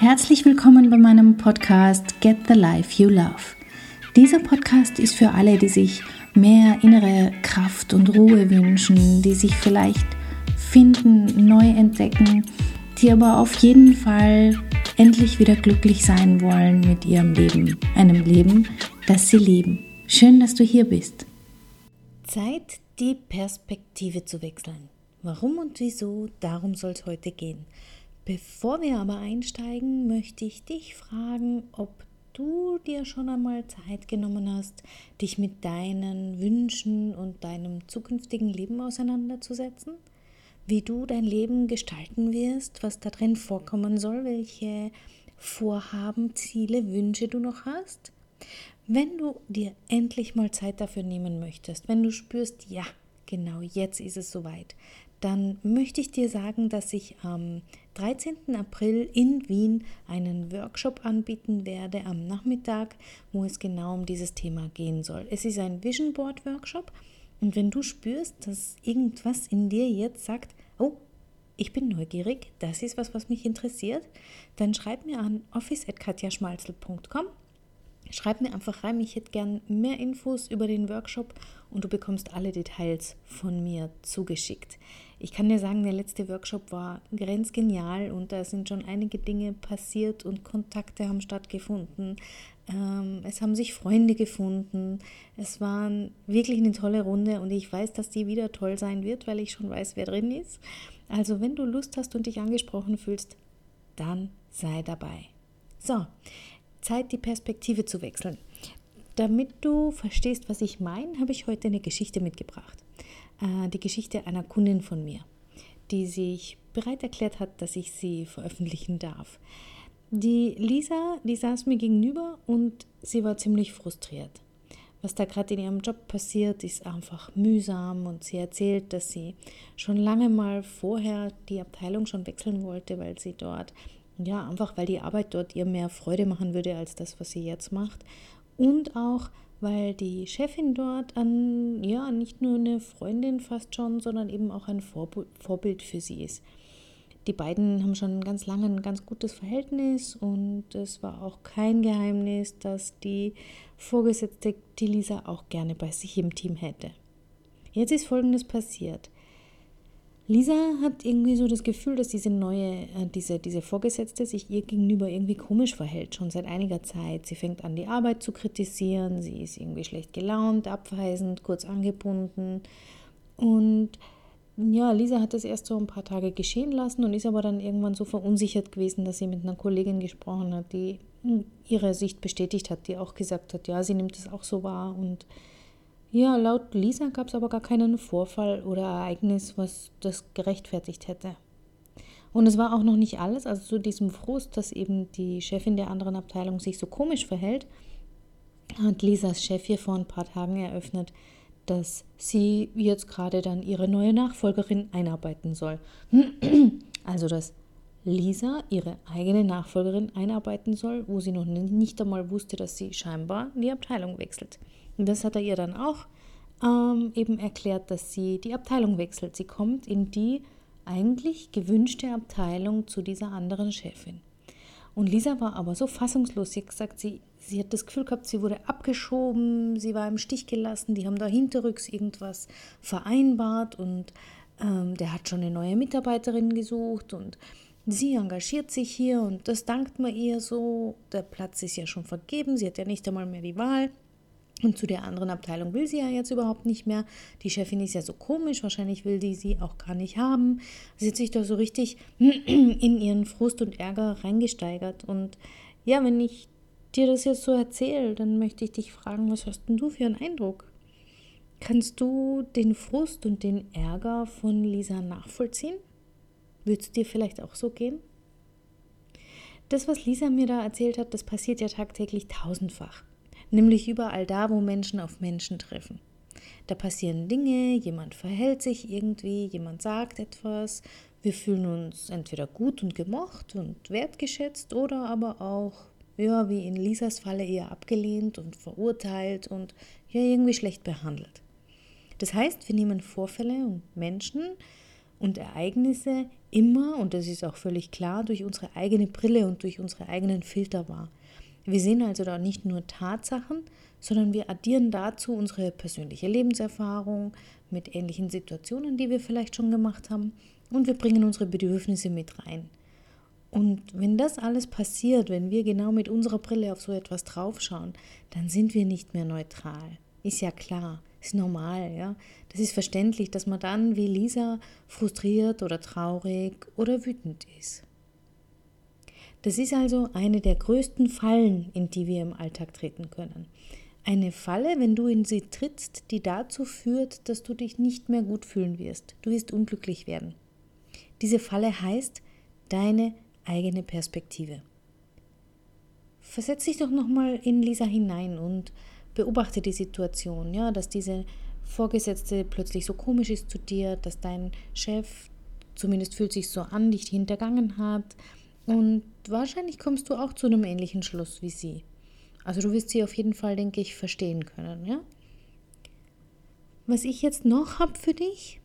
Herzlich willkommen bei meinem Podcast Get the Life You Love. Dieser Podcast ist für alle, die sich mehr innere Kraft und Ruhe wünschen, die sich vielleicht finden, neu entdecken, die aber auf jeden Fall endlich wieder glücklich sein wollen mit ihrem Leben, einem Leben, das sie lieben. Schön, dass du hier bist. Zeit, die Perspektive zu wechseln. Warum und wieso, darum soll es heute gehen. Bevor wir aber einsteigen, möchte ich dich fragen, ob du dir schon einmal Zeit genommen hast, dich mit deinen Wünschen und deinem zukünftigen Leben auseinanderzusetzen? Wie du dein Leben gestalten wirst, was da drin vorkommen soll, welche Vorhaben, Ziele, Wünsche du noch hast? Wenn du dir endlich mal Zeit dafür nehmen möchtest, wenn du spürst, ja, genau jetzt ist es soweit, dann möchte ich dir sagen, dass ich am 13. April in Wien einen Workshop anbieten werde am Nachmittag, wo es genau um dieses Thema gehen soll. Es ist ein Vision Board Workshop und wenn du spürst, dass irgendwas in dir jetzt sagt, oh, ich bin neugierig, das ist was, was mich interessiert, dann schreib mir an office.katjaschmalzel.com Schreib mir einfach rein, ich hätte gern mehr Infos über den Workshop und du bekommst alle Details von mir zugeschickt. Ich kann dir sagen, der letzte Workshop war grenzgenial und da sind schon einige Dinge passiert und Kontakte haben stattgefunden. Ähm, es haben sich Freunde gefunden. Es war wirklich eine tolle Runde und ich weiß, dass die wieder toll sein wird, weil ich schon weiß, wer drin ist. Also wenn du Lust hast und dich angesprochen fühlst, dann sei dabei. So, Zeit, die Perspektive zu wechseln. Damit du verstehst, was ich meine, habe ich heute eine Geschichte mitgebracht. Äh, die Geschichte einer Kundin von mir, die sich bereit erklärt hat, dass ich sie veröffentlichen darf. Die Lisa, die saß mir gegenüber und sie war ziemlich frustriert. Was da gerade in ihrem Job passiert, ist einfach mühsam und sie erzählt, dass sie schon lange mal vorher die Abteilung schon wechseln wollte, weil sie dort ja, einfach weil die Arbeit dort ihr mehr Freude machen würde als das, was sie jetzt macht. Und auch, weil die Chefin dort an, ja, nicht nur eine Freundin fast schon, sondern eben auch ein Vorbild für sie ist. Die beiden haben schon ganz lange ein ganz gutes Verhältnis und es war auch kein Geheimnis, dass die Vorgesetzte die Lisa auch gerne bei sich im Team hätte. Jetzt ist Folgendes passiert. Lisa hat irgendwie so das Gefühl, dass diese neue, äh, diese, diese Vorgesetzte sich ihr gegenüber irgendwie komisch verhält, schon seit einiger Zeit. Sie fängt an, die Arbeit zu kritisieren, sie ist irgendwie schlecht gelaunt, abweisend, kurz angebunden. Und ja, Lisa hat das erst so ein paar Tage geschehen lassen und ist aber dann irgendwann so verunsichert gewesen, dass sie mit einer Kollegin gesprochen hat, die ihre Sicht bestätigt hat, die auch gesagt hat, ja, sie nimmt es auch so wahr und ja, laut Lisa gab es aber gar keinen Vorfall oder Ereignis, was das gerechtfertigt hätte. Und es war auch noch nicht alles, also zu diesem Frust, dass eben die Chefin der anderen Abteilung sich so komisch verhält, hat Lisas Chef hier vor ein paar Tagen eröffnet, dass sie jetzt gerade dann ihre neue Nachfolgerin einarbeiten soll. Also, dass Lisa ihre eigene Nachfolgerin einarbeiten soll, wo sie noch nicht einmal wusste, dass sie scheinbar die Abteilung wechselt. Und das hat er ihr dann auch ähm, eben erklärt, dass sie die Abteilung wechselt. Sie kommt in die eigentlich gewünschte Abteilung zu dieser anderen Chefin. Und Lisa war aber so fassungslos. Sie hat gesagt, sie, sie hat das Gefühl gehabt, sie wurde abgeschoben, sie war im Stich gelassen, die haben da hinterrücks irgendwas vereinbart und ähm, der hat schon eine neue Mitarbeiterin gesucht und sie engagiert sich hier und das dankt man ihr so. Der Platz ist ja schon vergeben, sie hat ja nicht einmal mehr die Wahl. Und zu der anderen Abteilung will sie ja jetzt überhaupt nicht mehr. Die Chefin ist ja so komisch, wahrscheinlich will die sie auch gar nicht haben. Sie hat sich da so richtig in ihren Frust und Ärger reingesteigert. Und ja, wenn ich dir das jetzt so erzähle, dann möchte ich dich fragen, was hast denn du für einen Eindruck? Kannst du den Frust und den Ärger von Lisa nachvollziehen? Würde es dir vielleicht auch so gehen? Das, was Lisa mir da erzählt hat, das passiert ja tagtäglich tausendfach nämlich überall da, wo Menschen auf Menschen treffen. Da passieren Dinge, jemand verhält sich irgendwie, jemand sagt etwas, wir fühlen uns entweder gut und gemocht und wertgeschätzt oder aber auch, ja, wie in Lisas Falle eher abgelehnt und verurteilt und ja, irgendwie schlecht behandelt. Das heißt, wir nehmen Vorfälle und Menschen und Ereignisse immer, und das ist auch völlig klar, durch unsere eigene Brille und durch unsere eigenen Filter wahr. Wir sehen also da nicht nur Tatsachen, sondern wir addieren dazu unsere persönliche Lebenserfahrung mit ähnlichen Situationen, die wir vielleicht schon gemacht haben, und wir bringen unsere Bedürfnisse mit rein. Und wenn das alles passiert, wenn wir genau mit unserer Brille auf so etwas draufschauen, dann sind wir nicht mehr neutral. Ist ja klar, ist normal, ja. Das ist verständlich, dass man dann wie Lisa frustriert oder traurig oder wütend ist. Das ist also eine der größten Fallen, in die wir im Alltag treten können. Eine Falle, wenn du in sie trittst, die dazu führt, dass du dich nicht mehr gut fühlen wirst. Du wirst unglücklich werden. Diese Falle heißt, deine eigene Perspektive. Versetz dich doch nochmal in Lisa hinein und beobachte die Situation, ja, dass diese Vorgesetzte plötzlich so komisch ist zu dir, dass dein Chef, zumindest fühlt sich so an, dich hintergangen hat. Und wahrscheinlich kommst du auch zu einem ähnlichen Schluss wie sie. Also du wirst sie auf jeden Fall, denke ich, verstehen können, ja? Was ich jetzt noch habe für dich,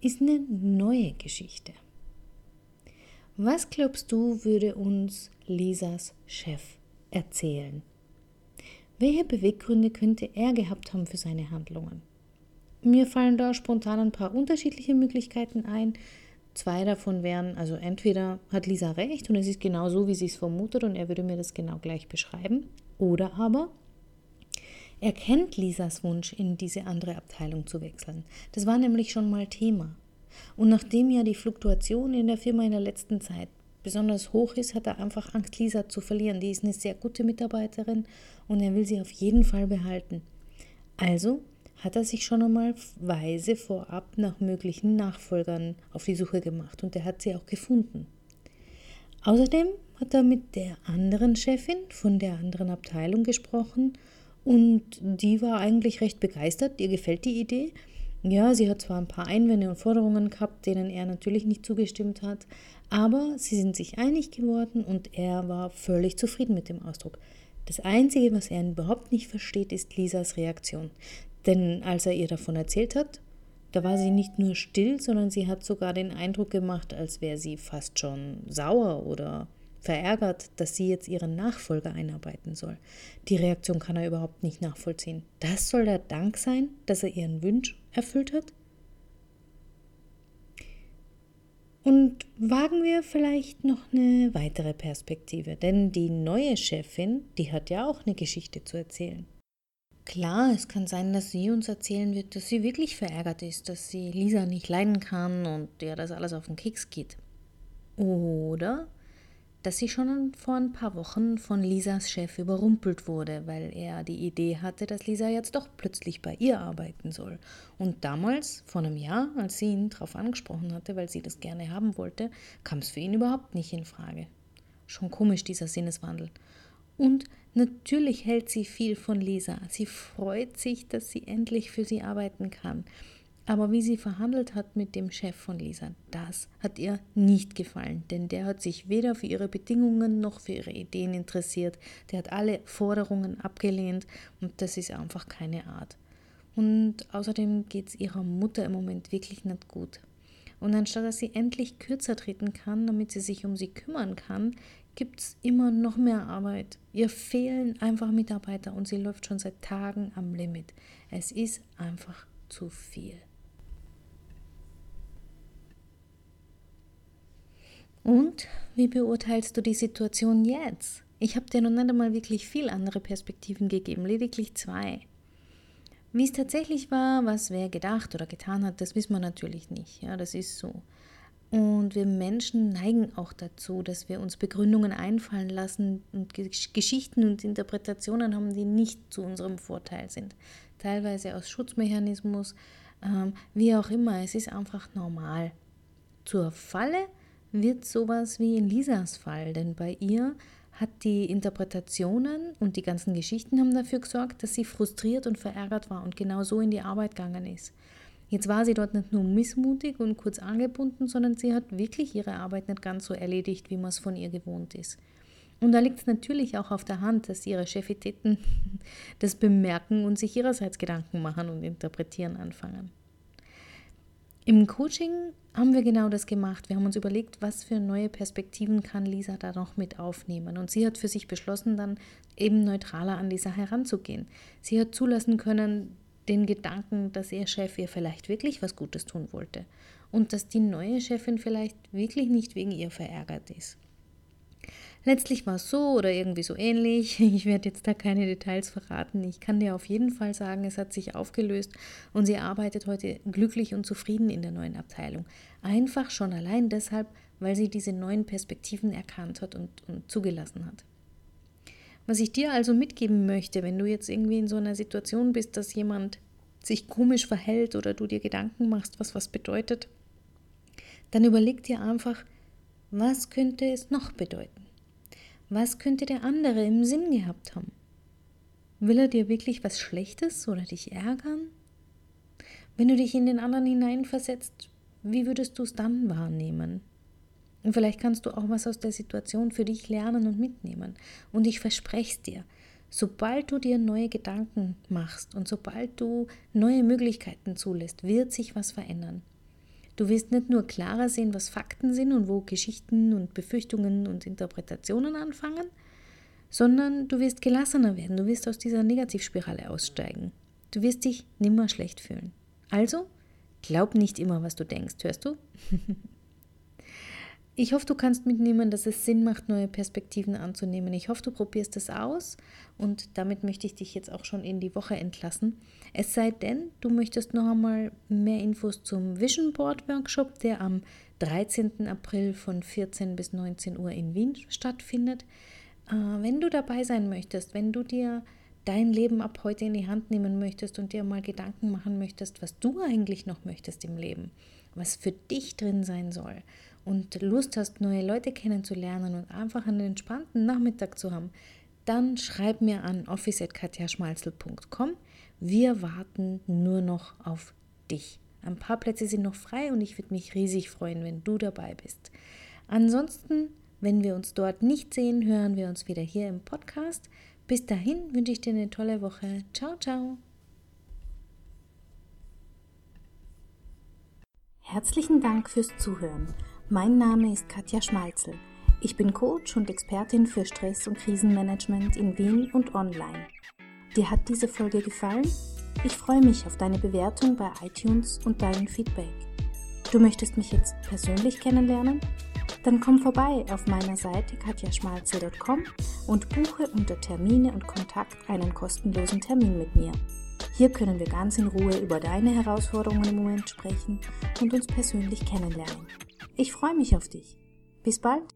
ist eine neue Geschichte. Was glaubst du, würde uns Lisas Chef erzählen? Welche Beweggründe könnte er gehabt haben für seine Handlungen? Mir fallen da spontan ein paar unterschiedliche Möglichkeiten ein. Zwei davon wären, also entweder hat Lisa recht und es ist genau so, wie sie es vermutet und er würde mir das genau gleich beschreiben, oder aber er kennt Lisas Wunsch, in diese andere Abteilung zu wechseln. Das war nämlich schon mal Thema. Und nachdem ja die Fluktuation in der Firma in der letzten Zeit besonders hoch ist, hat er einfach Angst, Lisa zu verlieren. Die ist eine sehr gute Mitarbeiterin und er will sie auf jeden Fall behalten. Also hat er sich schon einmal weise vorab nach möglichen Nachfolgern auf die Suche gemacht und er hat sie auch gefunden. Außerdem hat er mit der anderen Chefin von der anderen Abteilung gesprochen und die war eigentlich recht begeistert, ihr gefällt die Idee ja, sie hat zwar ein paar Einwände und Forderungen gehabt, denen er natürlich nicht zugestimmt hat, aber sie sind sich einig geworden und er war völlig zufrieden mit dem Ausdruck. Das Einzige, was er überhaupt nicht versteht, ist Lisas Reaktion. Denn als er ihr davon erzählt hat, da war sie nicht nur still, sondern sie hat sogar den Eindruck gemacht, als wäre sie fast schon sauer oder verärgert, dass sie jetzt ihren Nachfolger einarbeiten soll. Die Reaktion kann er überhaupt nicht nachvollziehen. Das soll der Dank sein, dass er ihren Wunsch erfüllt hat? Und wagen wir vielleicht noch eine weitere Perspektive, denn die neue Chefin, die hat ja auch eine Geschichte zu erzählen. Klar, es kann sein, dass sie uns erzählen wird, dass sie wirklich verärgert ist, dass sie Lisa nicht leiden kann und der das alles auf den Keks geht. Oder dass sie schon vor ein paar Wochen von Lisas Chef überrumpelt wurde, weil er die Idee hatte, dass Lisa jetzt doch plötzlich bei ihr arbeiten soll. Und damals, vor einem Jahr, als sie ihn darauf angesprochen hatte, weil sie das gerne haben wollte, kam es für ihn überhaupt nicht in Frage. Schon komisch dieser Sinneswandel. Und natürlich hält sie viel von Lisa. Sie freut sich, dass sie endlich für sie arbeiten kann. Aber wie sie verhandelt hat mit dem Chef von Lisa, das hat ihr nicht gefallen, denn der hat sich weder für ihre Bedingungen noch für ihre Ideen interessiert. Der hat alle Forderungen abgelehnt und das ist einfach keine Art. Und außerdem geht es ihrer Mutter im Moment wirklich nicht gut. Und anstatt dass sie endlich kürzer treten kann, damit sie sich um sie kümmern kann, gibt es immer noch mehr Arbeit. Ihr fehlen einfach Mitarbeiter und sie läuft schon seit Tagen am Limit. Es ist einfach zu viel. Und wie beurteilst du die Situation jetzt? Ich habe dir noch nicht einmal wirklich viel andere Perspektiven gegeben, lediglich zwei. Wie es tatsächlich war, was wer gedacht oder getan hat, das wissen wir natürlich nicht. Ja, das ist so. Und wir Menschen neigen auch dazu, dass wir uns Begründungen einfallen lassen und Geschichten und Interpretationen haben, die nicht zu unserem Vorteil sind. Teilweise aus Schutzmechanismus, ähm, wie auch immer. Es ist einfach normal. Zur Falle wird sowas wie in Lisas Fall, denn bei ihr hat die Interpretationen und die ganzen Geschichten haben dafür gesorgt, dass sie frustriert und verärgert war und genau so in die Arbeit gegangen ist. Jetzt war sie dort nicht nur missmutig und kurz angebunden, sondern sie hat wirklich ihre Arbeit nicht ganz so erledigt, wie man es von ihr gewohnt ist. Und da liegt es natürlich auch auf der Hand, dass ihre Chefitäten das bemerken und sich ihrerseits Gedanken machen und interpretieren anfangen. Im Coaching haben wir genau das gemacht. Wir haben uns überlegt, was für neue Perspektiven kann Lisa da noch mit aufnehmen. Und sie hat für sich beschlossen, dann eben neutraler an die Sache heranzugehen. Sie hat zulassen können, den Gedanken, dass ihr Chef ihr vielleicht wirklich was Gutes tun wollte und dass die neue Chefin vielleicht wirklich nicht wegen ihr verärgert ist. Letztlich war es so oder irgendwie so ähnlich. Ich werde jetzt da keine Details verraten. Ich kann dir auf jeden Fall sagen, es hat sich aufgelöst und sie arbeitet heute glücklich und zufrieden in der neuen Abteilung. Einfach schon allein deshalb, weil sie diese neuen Perspektiven erkannt hat und, und zugelassen hat. Was ich dir also mitgeben möchte, wenn du jetzt irgendwie in so einer Situation bist, dass jemand sich komisch verhält oder du dir Gedanken machst, was was bedeutet, dann überleg dir einfach, was könnte es noch bedeuten? Was könnte der andere im Sinn gehabt haben? Will er dir wirklich was Schlechtes oder dich ärgern? Wenn du dich in den anderen hineinversetzt, wie würdest du es dann wahrnehmen? Und vielleicht kannst du auch was aus der Situation für dich lernen und mitnehmen. Und ich verspreche es dir, sobald du dir neue Gedanken machst und sobald du neue Möglichkeiten zulässt, wird sich was verändern. Du wirst nicht nur klarer sehen, was Fakten sind und wo Geschichten und Befürchtungen und Interpretationen anfangen, sondern du wirst gelassener werden, du wirst aus dieser Negativspirale aussteigen. Du wirst dich nimmer schlecht fühlen. Also, glaub nicht immer, was du denkst, hörst du? Ich hoffe, du kannst mitnehmen, dass es Sinn macht, neue Perspektiven anzunehmen. Ich hoffe, du probierst es aus und damit möchte ich dich jetzt auch schon in die Woche entlassen. Es sei denn, du möchtest noch einmal mehr Infos zum Vision Board Workshop, der am 13. April von 14 bis 19 Uhr in Wien stattfindet. Äh, wenn du dabei sein möchtest, wenn du dir dein Leben ab heute in die Hand nehmen möchtest und dir mal Gedanken machen möchtest, was du eigentlich noch möchtest im Leben, was für dich drin sein soll und Lust hast, neue Leute kennenzulernen und einfach einen entspannten Nachmittag zu haben, dann schreib mir an office.katjaschmalzel.com. Wir warten nur noch auf dich. Ein paar Plätze sind noch frei und ich würde mich riesig freuen, wenn du dabei bist. Ansonsten, wenn wir uns dort nicht sehen, hören wir uns wieder hier im Podcast. Bis dahin wünsche ich dir eine tolle Woche. Ciao, ciao. Herzlichen Dank fürs Zuhören. Mein Name ist Katja Schmalzel. Ich bin Coach und Expertin für Stress- und Krisenmanagement in Wien und online. Dir hat diese Folge gefallen? Ich freue mich auf deine Bewertung bei iTunes und dein Feedback. Du möchtest mich jetzt persönlich kennenlernen? Dann komm vorbei auf meiner Seite katjaschmalzel.com und buche unter Termine und Kontakt einen kostenlosen Termin mit mir. Hier können wir ganz in Ruhe über deine Herausforderungen im Moment sprechen und uns persönlich kennenlernen. Ich freue mich auf dich. Bis bald.